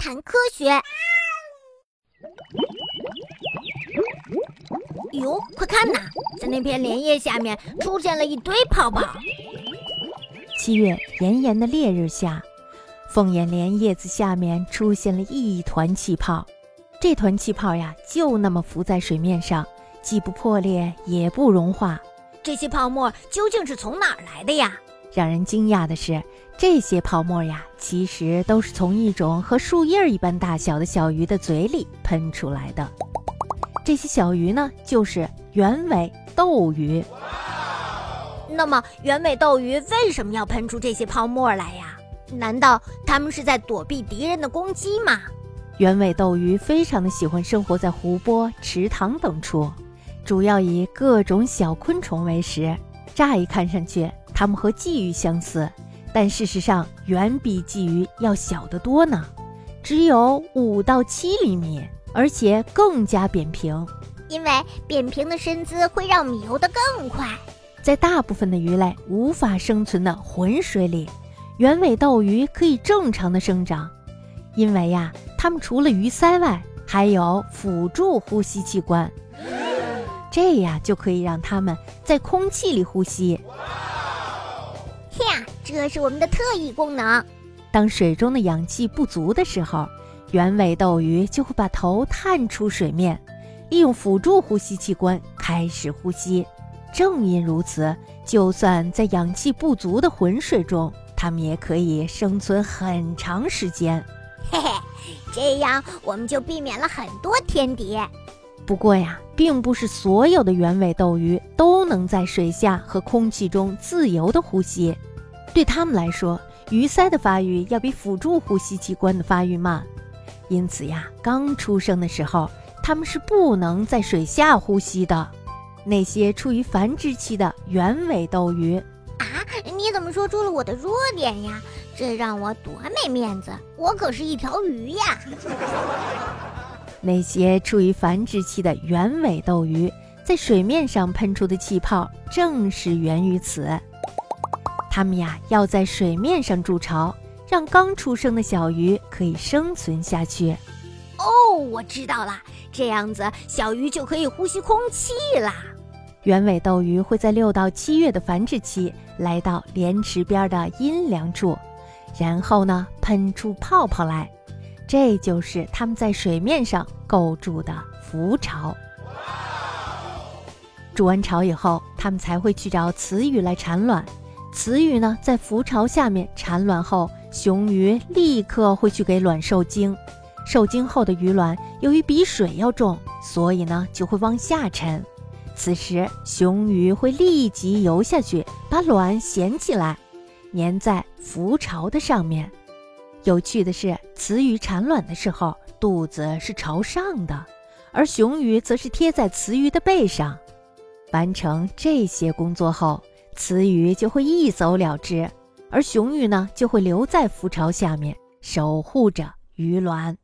谈科学。哟，快看呐，在那片莲叶下面出现了一堆泡泡。七月炎炎的烈日下，凤眼莲叶子下面出现了一团气泡。这团气泡呀，就那么浮在水面上，既不破裂，也不融化。这些泡沫究竟是从哪儿来的呀？让人惊讶的是，这些泡沫呀，其实都是从一种和树叶一般大小的小鱼的嘴里喷出来的。这些小鱼呢，就是圆尾斗鱼。那么，圆尾斗鱼为什么要喷出这些泡沫来呀？难道它们是在躲避敌人的攻击吗？圆尾斗鱼非常的喜欢生活在湖泊、池塘等处，主要以各种小昆虫为食。乍一看上去，它们和鲫鱼相似，但事实上远比鲫鱼要小得多呢，只有五到七厘米，而且更加扁平。因为扁平的身姿会让米游得更快。在大部分的鱼类无法生存的浑水里，圆尾斗鱼可以正常的生长，因为呀。它们除了鱼鳃外，还有辅助呼吸器官，这样就可以让它们在空气里呼吸。呀，这是我们的特异功能。当水中的氧气不足的时候，圆尾斗鱼就会把头探出水面，利用辅助呼吸器官开始呼吸。正因如此，就算在氧气不足的浑水中，它们也可以生存很长时间。嘿嘿。这样我们就避免了很多天敌。不过呀，并不是所有的圆尾斗鱼都能在水下和空气中自由的呼吸。对他们来说，鱼鳃的发育要比辅助呼吸器官的发育慢，因此呀，刚出生的时候，它们是不能在水下呼吸的。那些处于繁殖期的圆尾斗鱼啊。你怎么说出了我的弱点呀？这让我多没面子！我可是一条鱼呀！那些处于繁殖期的圆尾斗鱼在水面上喷出的气泡，正是源于此。它们呀，要在水面上筑巢，让刚出生的小鱼可以生存下去。哦，我知道了，这样子小鱼就可以呼吸空气啦。圆尾斗鱼会在六到七月的繁殖期来到莲池边的阴凉处，然后呢喷出泡泡来，这就是它们在水面上构筑的浮巢。筑完巢以后，它们才会去找雌鱼来产卵。雌鱼呢在浮巢下面产卵后，雄鱼立刻会去给卵受精。受精后的鱼卵由于比水要重，所以呢就会往下沉。此时，雄鱼会立即游下去，把卵衔起来，粘在浮巢的上面。有趣的是，雌鱼产卵的时候，肚子是朝上的，而雄鱼则是贴在雌鱼的背上。完成这些工作后，雌鱼就会一走了之，而雄鱼呢，就会留在浮巢下面，守护着鱼卵。